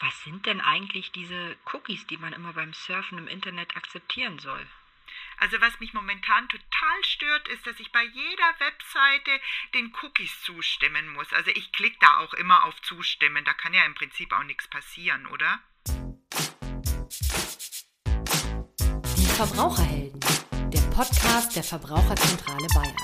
Was sind denn eigentlich diese Cookies, die man immer beim Surfen im Internet akzeptieren soll? Also was mich momentan total stört, ist, dass ich bei jeder Webseite den Cookies zustimmen muss. Also ich klicke da auch immer auf Zustimmen. Da kann ja im Prinzip auch nichts passieren, oder? Die Verbraucherhelden, der Podcast der Verbraucherzentrale Bayern.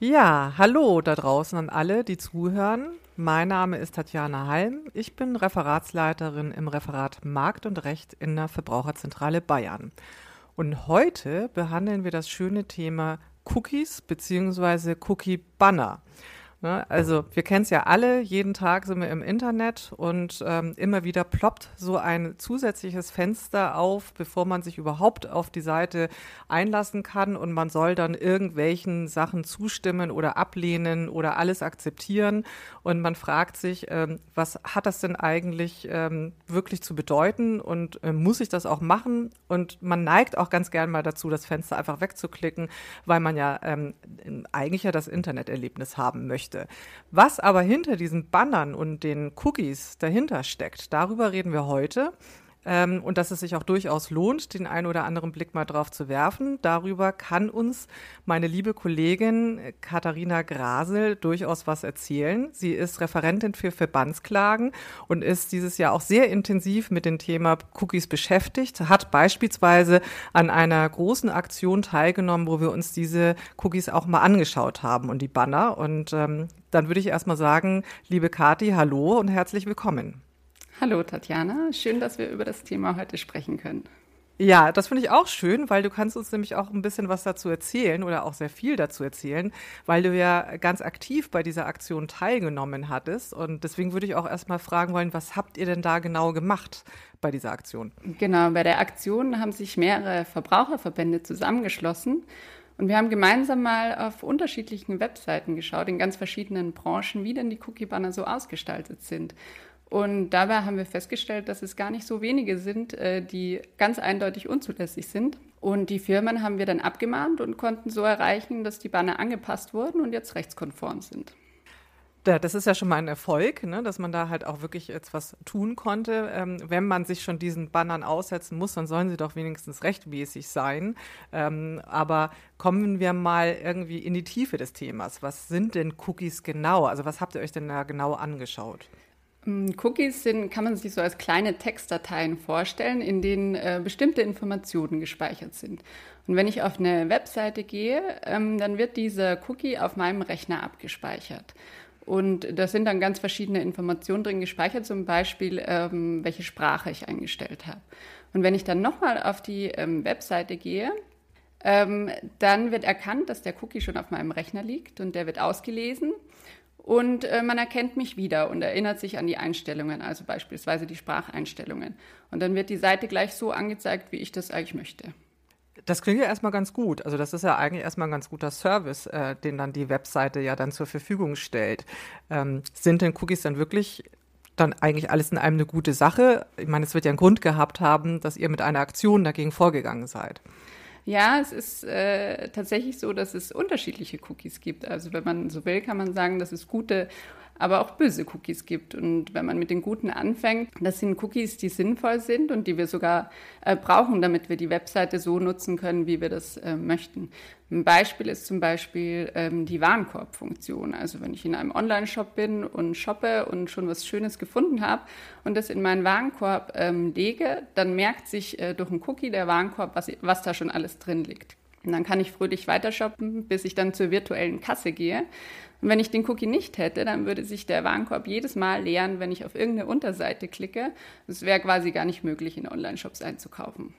Ja, hallo da draußen an alle, die zuhören. Mein Name ist Tatjana Halm. Ich bin Referatsleiterin im Referat Markt und Recht in der Verbraucherzentrale Bayern. Und heute behandeln wir das schöne Thema Cookies bzw. Cookie Banner. Ne? Also wir kennen es ja alle, jeden Tag sind wir im Internet und ähm, immer wieder ploppt so ein zusätzliches Fenster auf, bevor man sich überhaupt auf die Seite einlassen kann. Und man soll dann irgendwelchen Sachen zustimmen oder ablehnen oder alles akzeptieren. Und man fragt sich, ähm, was hat das denn eigentlich ähm, wirklich zu bedeuten? Und äh, muss ich das auch machen? Und man neigt auch ganz gern mal dazu, das Fenster einfach wegzuklicken, weil man ja ähm, eigentlich ja das Interneterlebnis haben möchte möchte. Was aber hinter diesen Bannern und den Cookies dahinter steckt, darüber reden wir heute. Ähm, und dass es sich auch durchaus lohnt, den einen oder anderen Blick mal drauf zu werfen. Darüber kann uns meine liebe Kollegin Katharina Grasel durchaus was erzählen. Sie ist Referentin für Verbandsklagen und ist dieses Jahr auch sehr intensiv mit dem Thema Cookies beschäftigt, hat beispielsweise an einer großen Aktion teilgenommen, wo wir uns diese Cookies auch mal angeschaut haben und die Banner. Und ähm, dann würde ich erstmal sagen, liebe Kathi, hallo und herzlich willkommen. Hallo Tatjana, schön, dass wir über das Thema heute sprechen können. Ja, das finde ich auch schön, weil du kannst uns nämlich auch ein bisschen was dazu erzählen oder auch sehr viel dazu erzählen, weil du ja ganz aktiv bei dieser Aktion teilgenommen hattest. Und deswegen würde ich auch erstmal fragen wollen, was habt ihr denn da genau gemacht bei dieser Aktion? Genau, bei der Aktion haben sich mehrere Verbraucherverbände zusammengeschlossen. Und wir haben gemeinsam mal auf unterschiedlichen Webseiten geschaut, in ganz verschiedenen Branchen, wie denn die Cookie-Banner so ausgestaltet sind. Und dabei haben wir festgestellt, dass es gar nicht so wenige sind, äh, die ganz eindeutig unzulässig sind. Und die Firmen haben wir dann abgemahnt und konnten so erreichen, dass die Banner angepasst wurden und jetzt rechtskonform sind. Ja, das ist ja schon mal ein Erfolg, ne, dass man da halt auch wirklich jetzt was tun konnte. Ähm, wenn man sich schon diesen Bannern aussetzen muss, dann sollen sie doch wenigstens rechtmäßig sein. Ähm, aber kommen wir mal irgendwie in die Tiefe des Themas. Was sind denn Cookies genau? Also was habt ihr euch denn da genau angeschaut? Mm, Cookies sind, kann man sich so als kleine Textdateien vorstellen, in denen äh, bestimmte Informationen gespeichert sind. Und wenn ich auf eine Webseite gehe, ähm, dann wird dieser Cookie auf meinem Rechner abgespeichert. Und da sind dann ganz verschiedene Informationen drin gespeichert, zum Beispiel, ähm, welche Sprache ich eingestellt habe. Und wenn ich dann nochmal auf die ähm, Webseite gehe, ähm, dann wird erkannt, dass der Cookie schon auf meinem Rechner liegt und der wird ausgelesen und äh, man erkennt mich wieder und erinnert sich an die Einstellungen, also beispielsweise die Spracheinstellungen. Und dann wird die Seite gleich so angezeigt, wie ich das eigentlich möchte. Das klingt ja erstmal ganz gut. Also das ist ja eigentlich erstmal ein ganz guter Service, äh, den dann die Webseite ja dann zur Verfügung stellt. Ähm, sind denn Cookies dann wirklich dann eigentlich alles in einem eine gute Sache? Ich meine, es wird ja einen Grund gehabt haben, dass ihr mit einer Aktion dagegen vorgegangen seid. Ja, es ist äh, tatsächlich so, dass es unterschiedliche Cookies gibt. Also wenn man so will, kann man sagen, dass es gute aber auch böse Cookies gibt. Und wenn man mit den guten anfängt, das sind Cookies, die sinnvoll sind und die wir sogar äh, brauchen, damit wir die Webseite so nutzen können, wie wir das äh, möchten. Ein Beispiel ist zum Beispiel ähm, die Warenkorbfunktion. Also wenn ich in einem Online-Shop bin und shoppe und schon was Schönes gefunden habe und das in meinen Warenkorb ähm, lege, dann merkt sich äh, durch einen Cookie der Warenkorb, was, was da schon alles drin liegt. Und dann kann ich fröhlich weiter shoppen, bis ich dann zur virtuellen Kasse gehe. Und wenn ich den Cookie nicht hätte, dann würde sich der Warenkorb jedes Mal leeren, wenn ich auf irgendeine Unterseite klicke. Es wäre quasi gar nicht möglich, in Online-Shops einzukaufen.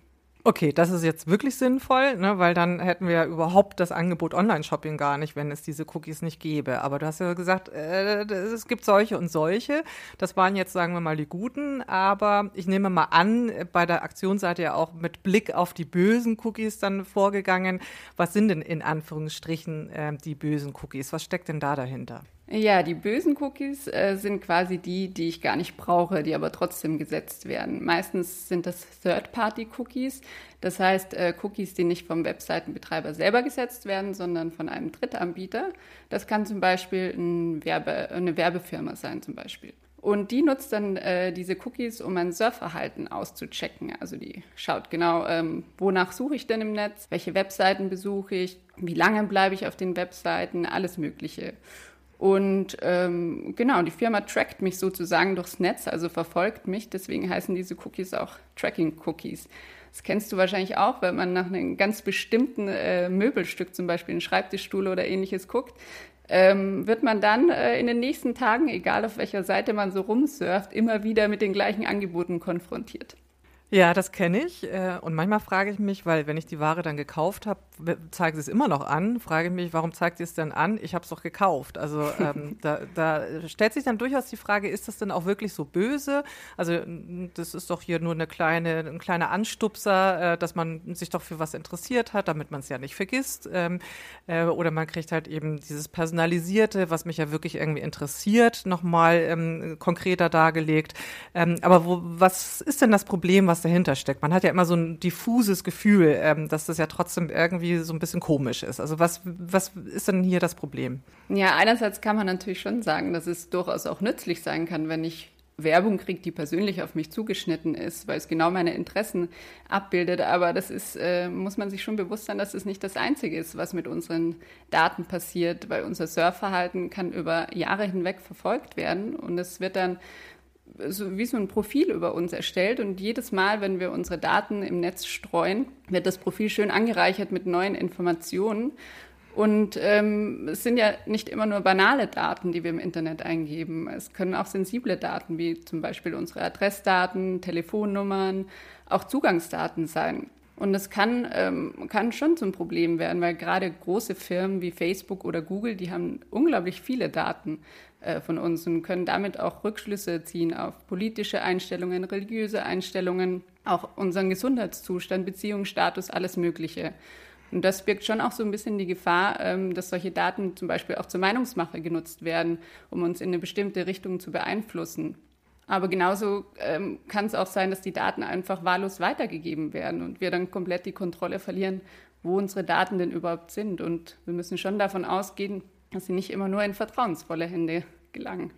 Okay, das ist jetzt wirklich sinnvoll, ne, weil dann hätten wir ja überhaupt das Angebot Online-Shopping gar nicht, wenn es diese Cookies nicht gäbe. Aber du hast ja gesagt, äh, es gibt solche und solche. Das waren jetzt, sagen wir mal, die guten. Aber ich nehme mal an, bei der Aktion seid ihr auch mit Blick auf die bösen Cookies dann vorgegangen. Was sind denn in Anführungsstrichen äh, die bösen Cookies? Was steckt denn da dahinter? Ja, die bösen Cookies äh, sind quasi die, die ich gar nicht brauche, die aber trotzdem gesetzt werden. Meistens sind das Third-Party-Cookies, das heißt äh, Cookies, die nicht vom Webseitenbetreiber selber gesetzt werden, sondern von einem Drittanbieter. Das kann zum Beispiel ein Werbe, eine Werbefirma sein zum Beispiel. Und die nutzt dann äh, diese Cookies, um mein Surfverhalten auszuchecken. Also die schaut genau, ähm, wonach suche ich denn im Netz, welche Webseiten besuche ich, wie lange bleibe ich auf den Webseiten, alles Mögliche. Und ähm, genau, die Firma trackt mich sozusagen durchs Netz, also verfolgt mich. Deswegen heißen diese Cookies auch Tracking-Cookies. Das kennst du wahrscheinlich auch, wenn man nach einem ganz bestimmten äh, Möbelstück, zum Beispiel einen Schreibtischstuhl oder ähnliches guckt, ähm, wird man dann äh, in den nächsten Tagen, egal auf welcher Seite man so rumsurft, immer wieder mit den gleichen Angeboten konfrontiert. Ja, das kenne ich. Äh, und manchmal frage ich mich, weil wenn ich die Ware dann gekauft habe, zeigt es immer noch an, frage ich mich, warum zeigt sie es denn an? Ich habe es doch gekauft. Also ähm, da, da, stellt sich dann durchaus die Frage, ist das denn auch wirklich so böse? Also das ist doch hier nur eine kleine, ein kleiner Anstupser, äh, dass man sich doch für was interessiert hat, damit man es ja nicht vergisst. Ähm, äh, oder man kriegt halt eben dieses Personalisierte, was mich ja wirklich irgendwie interessiert, nochmal ähm, konkreter dargelegt. Ähm, aber wo, was ist denn das Problem, was dahinter steckt. Man hat ja immer so ein diffuses Gefühl, ähm, dass das ja trotzdem irgendwie so ein bisschen komisch ist. Also was, was ist denn hier das Problem? Ja, einerseits kann man natürlich schon sagen, dass es durchaus auch nützlich sein kann, wenn ich Werbung kriege, die persönlich auf mich zugeschnitten ist, weil es genau meine Interessen abbildet. Aber das ist, äh, muss man sich schon bewusst sein, dass es nicht das Einzige ist, was mit unseren Daten passiert, weil unser Surfverhalten kann über Jahre hinweg verfolgt werden und es wird dann wie so ein Profil über uns erstellt und jedes Mal, wenn wir unsere Daten im Netz streuen, wird das Profil schön angereichert mit neuen Informationen. Und ähm, es sind ja nicht immer nur banale Daten, die wir im Internet eingeben. Es können auch sensible Daten, wie zum Beispiel unsere Adressdaten, Telefonnummern, auch Zugangsdaten sein. Und das kann, ähm, kann schon zum Problem werden, weil gerade große Firmen wie Facebook oder Google, die haben unglaublich viele Daten äh, von uns und können damit auch Rückschlüsse ziehen auf politische Einstellungen, religiöse Einstellungen, auch unseren Gesundheitszustand, Beziehungsstatus, alles Mögliche. Und das birgt schon auch so ein bisschen die Gefahr, ähm, dass solche Daten zum Beispiel auch zur Meinungsmache genutzt werden, um uns in eine bestimmte Richtung zu beeinflussen. Aber genauso ähm, kann es auch sein, dass die Daten einfach wahllos weitergegeben werden und wir dann komplett die Kontrolle verlieren, wo unsere Daten denn überhaupt sind. Und wir müssen schon davon ausgehen, dass sie nicht immer nur in vertrauensvolle Hände gelangen.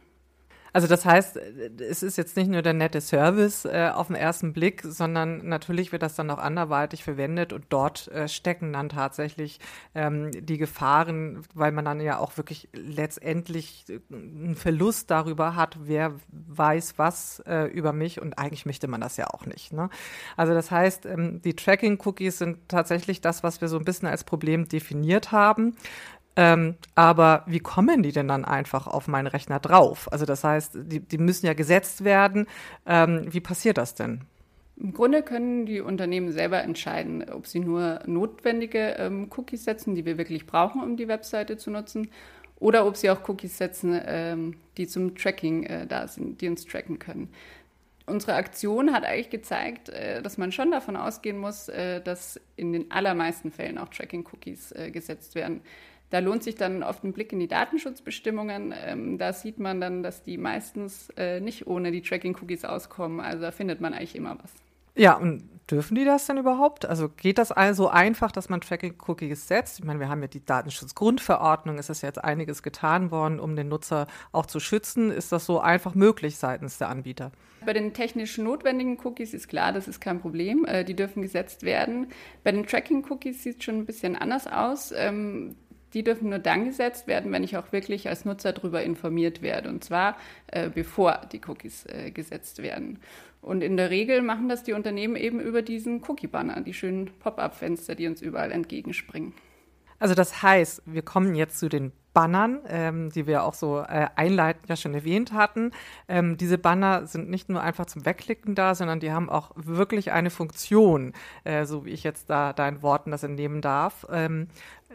Also das heißt, es ist jetzt nicht nur der nette Service äh, auf den ersten Blick, sondern natürlich wird das dann auch anderweitig verwendet und dort äh, stecken dann tatsächlich ähm, die Gefahren, weil man dann ja auch wirklich letztendlich äh, einen Verlust darüber hat, wer weiß was äh, über mich und eigentlich möchte man das ja auch nicht. Ne? Also das heißt, ähm, die Tracking-Cookies sind tatsächlich das, was wir so ein bisschen als Problem definiert haben. Ähm, aber wie kommen die denn dann einfach auf meinen Rechner drauf? Also das heißt, die, die müssen ja gesetzt werden. Ähm, wie passiert das denn? Im Grunde können die Unternehmen selber entscheiden, ob sie nur notwendige ähm, Cookies setzen, die wir wirklich brauchen, um die Webseite zu nutzen, oder ob sie auch Cookies setzen, ähm, die zum Tracking äh, da sind, die uns tracken können. Unsere Aktion hat eigentlich gezeigt, äh, dass man schon davon ausgehen muss, äh, dass in den allermeisten Fällen auch Tracking-Cookies äh, gesetzt werden. Da lohnt sich dann oft ein Blick in die Datenschutzbestimmungen. Ähm, da sieht man dann, dass die meistens äh, nicht ohne die Tracking-Cookies auskommen. Also da findet man eigentlich immer was. Ja, und dürfen die das denn überhaupt? Also geht das also einfach, dass man Tracking-Cookies setzt? Ich meine, wir haben ja die Datenschutzgrundverordnung. Es ist jetzt einiges getan worden, um den Nutzer auch zu schützen. Ist das so einfach möglich seitens der Anbieter? Bei den technisch notwendigen Cookies ist klar, das ist kein Problem. Äh, die dürfen gesetzt werden. Bei den Tracking-Cookies sieht es schon ein bisschen anders aus. Die dürfen nur dann gesetzt werden, wenn ich auch wirklich als Nutzer darüber informiert werde. Und zwar äh, bevor die Cookies äh, gesetzt werden. Und in der Regel machen das die Unternehmen eben über diesen Cookie-Banner, die schönen Pop-up-Fenster, die uns überall entgegenspringen. Also das heißt, wir kommen jetzt zu den Bannern, ähm, die wir auch so äh, einleitend ja schon erwähnt hatten. Ähm, diese Banner sind nicht nur einfach zum Wegklicken da, sondern die haben auch wirklich eine Funktion, äh, so wie ich jetzt da deinen Worten das entnehmen darf. Ähm,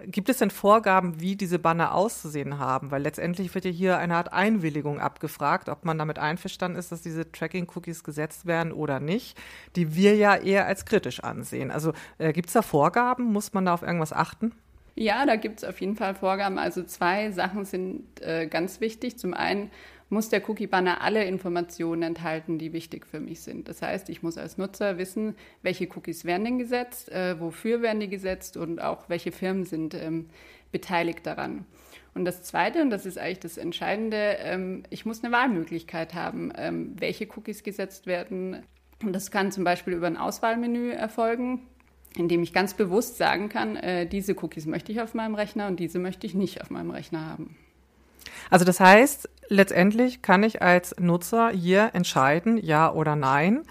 gibt es denn Vorgaben, wie diese Banner auszusehen haben? Weil letztendlich wird ja hier eine Art Einwilligung abgefragt, ob man damit einverstanden ist, dass diese Tracking-Cookies gesetzt werden oder nicht, die wir ja eher als kritisch ansehen. Also äh, gibt es da Vorgaben? Muss man da auf irgendwas achten? Ja, da gibt es auf jeden Fall Vorgaben. Also zwei Sachen sind äh, ganz wichtig. Zum einen muss der Cookie-Banner alle Informationen enthalten, die wichtig für mich sind. Das heißt, ich muss als Nutzer wissen, welche Cookies werden denn gesetzt, äh, wofür werden die gesetzt und auch welche Firmen sind ähm, beteiligt daran. Und das Zweite, und das ist eigentlich das Entscheidende, ähm, ich muss eine Wahlmöglichkeit haben, ähm, welche Cookies gesetzt werden. Und das kann zum Beispiel über ein Auswahlmenü erfolgen, indem ich ganz bewusst sagen kann, äh, diese Cookies möchte ich auf meinem Rechner und diese möchte ich nicht auf meinem Rechner haben. Also das heißt, letztendlich kann ich als Nutzer hier entscheiden, ja oder nein.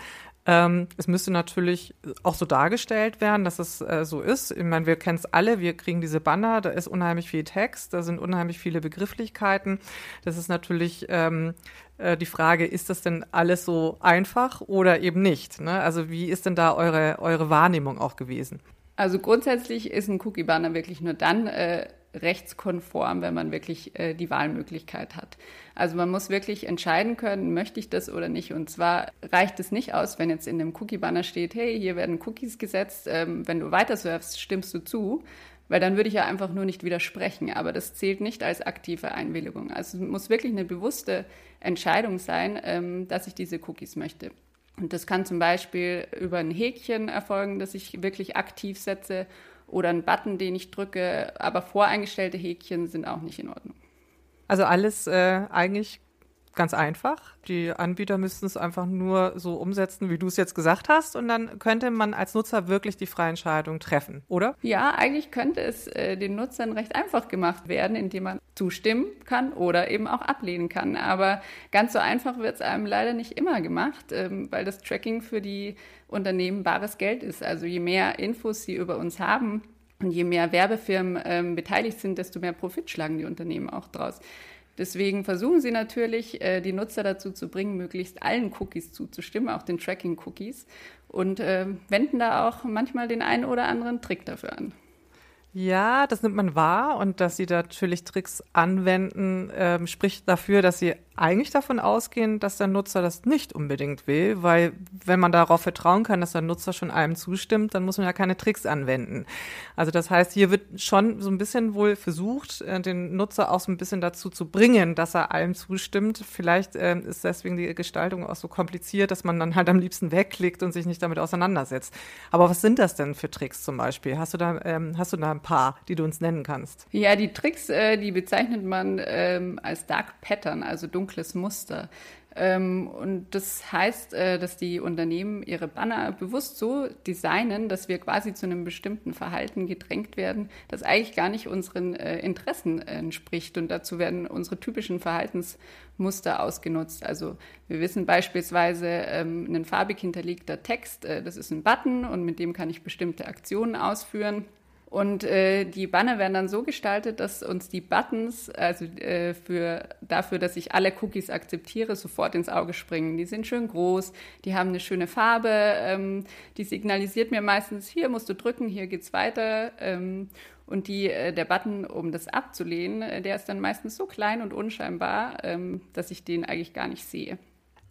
Ähm, es müsste natürlich auch so dargestellt werden, dass es äh, so ist. Ich meine, wir kennen es alle, wir kriegen diese Banner, da ist unheimlich viel Text, da sind unheimlich viele Begrifflichkeiten. Das ist natürlich ähm, äh, die Frage, ist das denn alles so einfach oder eben nicht? Ne? Also wie ist denn da eure, eure Wahrnehmung auch gewesen? Also grundsätzlich ist ein Cookie-Banner wirklich nur dann äh, rechtskonform, wenn man wirklich äh, die Wahlmöglichkeit hat. Also man muss wirklich entscheiden können, möchte ich das oder nicht. Und zwar reicht es nicht aus, wenn jetzt in dem Cookie-Banner steht, hey, hier werden Cookies gesetzt, ähm, wenn du weiter surfst, stimmst du zu, weil dann würde ich ja einfach nur nicht widersprechen. Aber das zählt nicht als aktive Einwilligung. Also es muss wirklich eine bewusste Entscheidung sein, ähm, dass ich diese Cookies möchte. Und das kann zum Beispiel über ein Häkchen erfolgen, das ich wirklich aktiv setze oder ein Button, den ich drücke, aber voreingestellte Häkchen sind auch nicht in Ordnung. Also alles äh, eigentlich ganz einfach. Die Anbieter müssten es einfach nur so umsetzen, wie du es jetzt gesagt hast, und dann könnte man als Nutzer wirklich die freie Entscheidung treffen, oder? Ja, eigentlich könnte es äh, den Nutzern recht einfach gemacht werden, indem man zustimmen kann oder eben auch ablehnen kann. Aber ganz so einfach wird es einem leider nicht immer gemacht, ähm, weil das Tracking für die Unternehmen bares Geld ist. Also je mehr Infos sie über uns haben, und je mehr Werbefirmen ähm, beteiligt sind, desto mehr Profit schlagen die Unternehmen auch draus. Deswegen versuchen sie natürlich, äh, die Nutzer dazu zu bringen, möglichst allen Cookies zuzustimmen, auch den Tracking-Cookies, und äh, wenden da auch manchmal den einen oder anderen Trick dafür an. Ja, das nimmt man wahr und dass sie natürlich Tricks anwenden, ähm, spricht dafür, dass sie eigentlich davon ausgehen, dass der Nutzer das nicht unbedingt will, weil wenn man darauf vertrauen kann, dass der Nutzer schon einem zustimmt, dann muss man ja keine Tricks anwenden. Also das heißt, hier wird schon so ein bisschen wohl versucht, äh, den Nutzer auch so ein bisschen dazu zu bringen, dass er allem zustimmt. Vielleicht äh, ist deswegen die Gestaltung auch so kompliziert, dass man dann halt am liebsten wegklickt und sich nicht damit auseinandersetzt. Aber was sind das denn für Tricks zum Beispiel? Hast du da, ähm, hast du da ein paar, die du uns nennen kannst? Ja, die Tricks, äh, die bezeichnet man ähm, als Dark Pattern, also dunkles Muster. Ähm, und das heißt, äh, dass die Unternehmen ihre Banner bewusst so designen, dass wir quasi zu einem bestimmten Verhalten gedrängt werden, das eigentlich gar nicht unseren äh, Interessen entspricht. Und dazu werden unsere typischen Verhaltensmuster ausgenutzt. Also wir wissen beispielsweise, ähm, ein farbig hinterlegter Text, äh, das ist ein Button und mit dem kann ich bestimmte Aktionen ausführen. Und äh, die Banner werden dann so gestaltet, dass uns die Buttons, also äh, für, dafür, dass ich alle Cookies akzeptiere, sofort ins Auge springen. Die sind schön groß, die haben eine schöne Farbe, ähm, die signalisiert mir meistens, hier musst du drücken, hier geht's weiter. Ähm, und die, äh, der Button, um das abzulehnen, äh, der ist dann meistens so klein und unscheinbar, ähm, dass ich den eigentlich gar nicht sehe.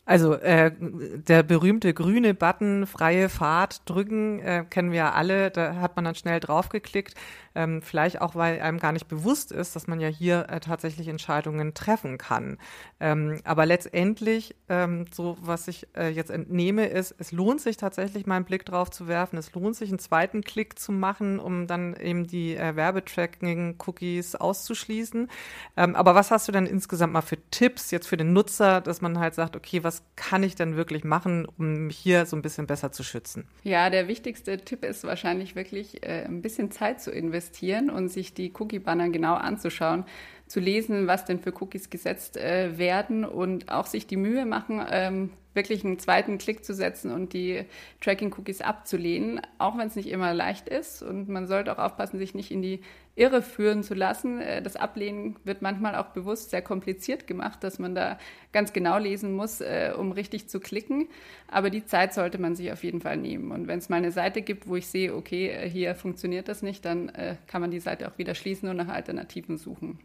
Also äh, der berühmte grüne Button, freie Fahrt drücken, äh, kennen wir ja alle. Da hat man dann schnell draufgeklickt. Ähm, vielleicht auch, weil einem gar nicht bewusst ist, dass man ja hier äh, tatsächlich Entscheidungen treffen kann. Ähm, aber letztendlich, ähm, so was ich äh, jetzt entnehme, ist, es lohnt sich tatsächlich mal einen Blick drauf zu werfen. Es lohnt sich, einen zweiten Klick zu machen, um dann eben die äh, Werbetracking-Cookies auszuschließen. Ähm, aber was hast du denn insgesamt mal für Tipps jetzt für den Nutzer, dass man halt sagt, okay, was kann ich denn wirklich machen, um mich hier so ein bisschen besser zu schützen? Ja, der wichtigste Tipp ist wahrscheinlich wirklich äh, ein bisschen Zeit zu investieren investieren und sich die Cookie-Banner genau anzuschauen, zu lesen, was denn für Cookies gesetzt äh, werden und auch sich die Mühe machen, ähm, wirklich einen zweiten Klick zu setzen und die Tracking-Cookies abzulehnen, auch wenn es nicht immer leicht ist. Und man sollte auch aufpassen, sich nicht in die Irre führen zu lassen. Äh, das Ablehnen wird manchmal auch bewusst sehr kompliziert gemacht, dass man da ganz genau lesen muss, äh, um richtig zu klicken. Aber die Zeit sollte man sich auf jeden Fall nehmen. Und wenn es mal eine Seite gibt, wo ich sehe, okay, äh, hier funktioniert das nicht, dann kann man die Seite auch wieder schließen und nach Alternativen suchen.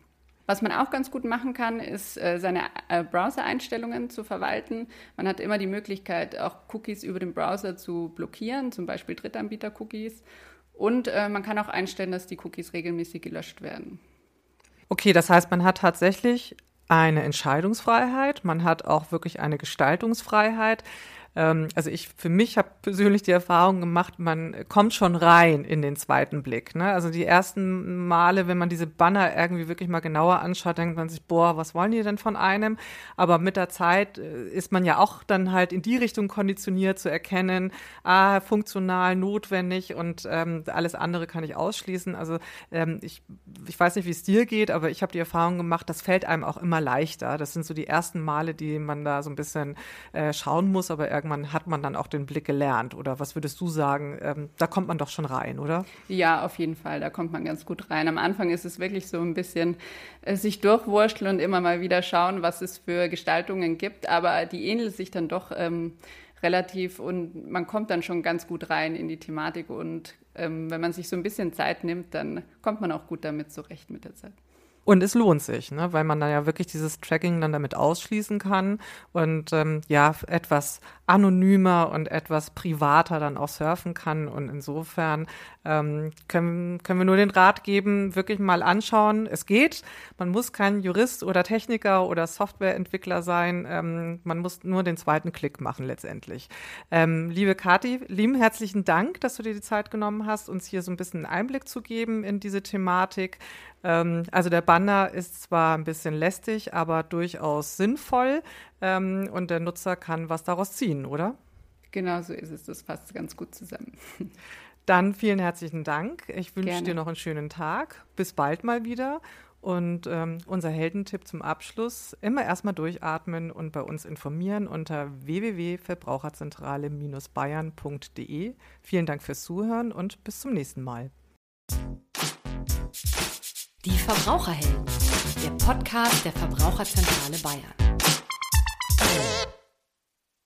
Was man auch ganz gut machen kann, ist äh, seine äh, Browser-Einstellungen zu verwalten. Man hat immer die Möglichkeit, auch Cookies über den Browser zu blockieren, zum Beispiel Drittanbieter-Cookies. Und äh, man kann auch einstellen, dass die Cookies regelmäßig gelöscht werden. Okay, das heißt, man hat tatsächlich eine Entscheidungsfreiheit, man hat auch wirklich eine Gestaltungsfreiheit. Ähm, also ich für mich habe persönlich die Erfahrung gemacht, man kommt schon rein in den zweiten Blick. Ne? Also die ersten Male, wenn man diese Banner irgendwie wirklich mal genauer anschaut, denkt man sich, boah, was wollen die denn von einem? Aber mit der Zeit äh, ist man ja auch dann halt in die Richtung konditioniert zu erkennen, ah, funktional, notwendig und ähm, alles andere kann ich ausschließen. Also ähm, ich, ich weiß nicht, wie es dir geht, aber ich habe die Erfahrung gemacht, das fällt einem auch immer leichter. Das sind so die ersten Male, die man da so ein bisschen äh, schauen muss, aber irgendwann hat man dann auch den Blick gelernt. Oder was würdest du sagen? Ähm, da kommt man doch schon rein, oder? Ja, auf jeden Fall. Da kommt man ganz gut rein. Am Anfang ist es wirklich so ein bisschen äh, sich durchwurschteln und immer mal wieder schauen, was es für Gestaltungen gibt. Aber die ähneln sich dann doch ähm, relativ und man kommt dann schon ganz gut rein in die Thematik. Und ähm, wenn man sich so ein bisschen Zeit nimmt, dann kommt man auch gut damit zurecht mit der Zeit. Und es lohnt sich, ne? weil man dann ja wirklich dieses Tracking dann damit ausschließen kann und ähm, ja, etwas anonymer und etwas privater dann auch surfen kann. Und insofern ähm, können, können wir nur den Rat geben, wirklich mal anschauen. Es geht. Man muss kein Jurist oder Techniker oder Softwareentwickler sein. Ähm, man muss nur den zweiten Klick machen letztendlich. Ähm, liebe Kathi, lieben herzlichen Dank, dass du dir die Zeit genommen hast, uns hier so ein bisschen einen Einblick zu geben in diese Thematik. Ähm, also der Banner ist zwar ein bisschen lästig, aber durchaus sinnvoll ähm, und der Nutzer kann was daraus ziehen, oder? Genau so ist es. Das passt ganz gut zusammen. Dann vielen herzlichen Dank. Ich wünsche dir noch einen schönen Tag. Bis bald mal wieder. Und ähm, unser Heldentipp zum Abschluss: immer erstmal durchatmen und bei uns informieren unter www.verbraucherzentrale-bayern.de. Vielen Dank fürs Zuhören und bis zum nächsten Mal. Verbraucherhelden, der Podcast der Verbraucherzentrale Bayern.